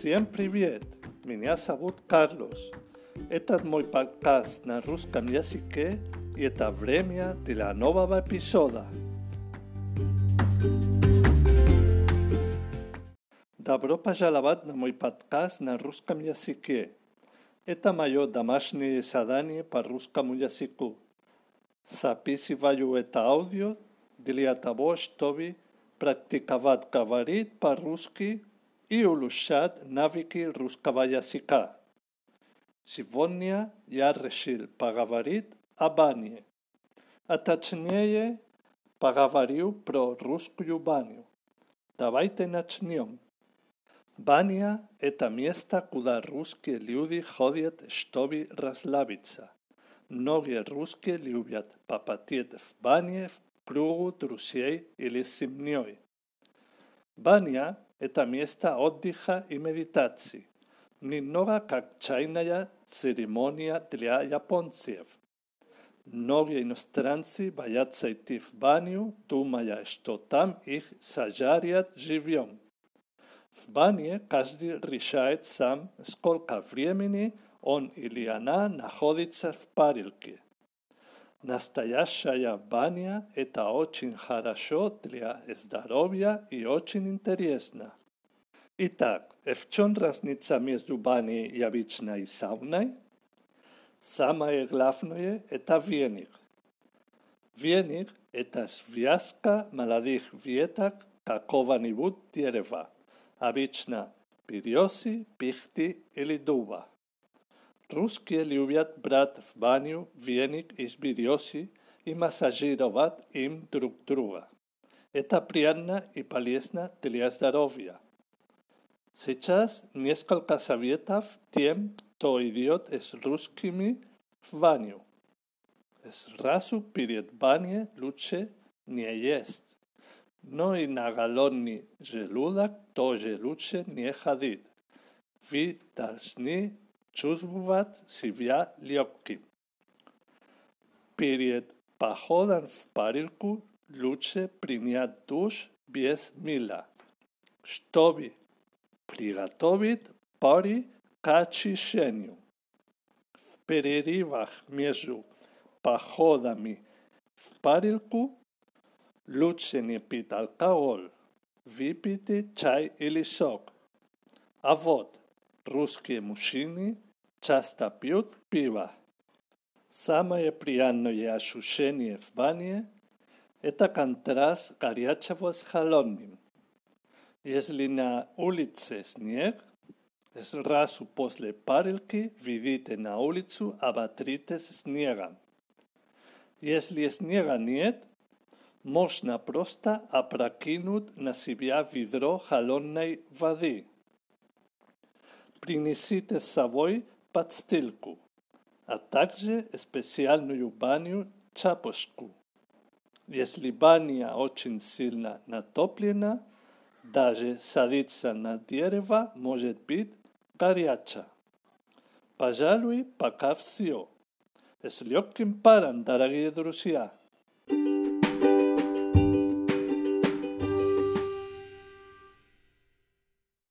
Всем привет! Меня зовут Карлос. Это мой подкаст на русском языке, и это время для нового эпизода. Добро пожаловать на мой подкаст на русском языке. Это мое домашнее задание по русскому языку. Записываю это аудио для того, чтобы практиковать говорить по-русски и улушат навики русского языка. Сегодня я решил поговорить о бане, а точнее поговорю про русскую баню. Давайте начнем. Баня – это место, куда русские люди ходят, чтобы расслабиться. Многие русские любят попотеть в бане в кругу друзей или с семьей. Баня – это место отдыха и медитации, немного как чайная церемония для японцев. Многие иностранцы боятся идти в баню, думая, что там их сожарят живьем. В бане каждый решает сам, сколько времени он или она находится в парилке. Настоящая баня – это очень хорошо для здоровья и очень интересно. Итак, в чем разница между баней и обычной сауной? Самое главное – это веник. Веник – это связка молодых веток какого-нибудь дерева, обычно березы, пихты или дуба. Русские любят брат в баню веник из березы и массажировать им друг друга. Это приятно и полезно для здоровья. Сейчас несколько советов тем, кто идет с русскими в баню. Сразу перед баней лучше не есть. Но и на голодный желудок тоже лучше не ходить. Вы должны чувствуваат сивја лјопки. Перед походом па в парилку лучше принять душ без мила. чтобы приготовить пари к очищению. В перерывах между походами па в парилку лучше не пить алкоголь, выпейте чай или сок. А вот, Ruske mušini časta pijut piva. Sama je prijatno je ašušenje v banje, eta kantras garjačavo s halonim. Jesli na ulice snijeg, zrazu posle parilki vidite na ulicu, a batrite s snijegom. Jesli snijega niet, možna prosta aprakinut na sibja vidro halonnej vadi принесите с собой подстилку, а также специальную баню чапушку. Если баня очень сильно натоплена, даже садиться на дерево может быть горяча. Пожалуй, пока все. С легким паром, дорогие друзья.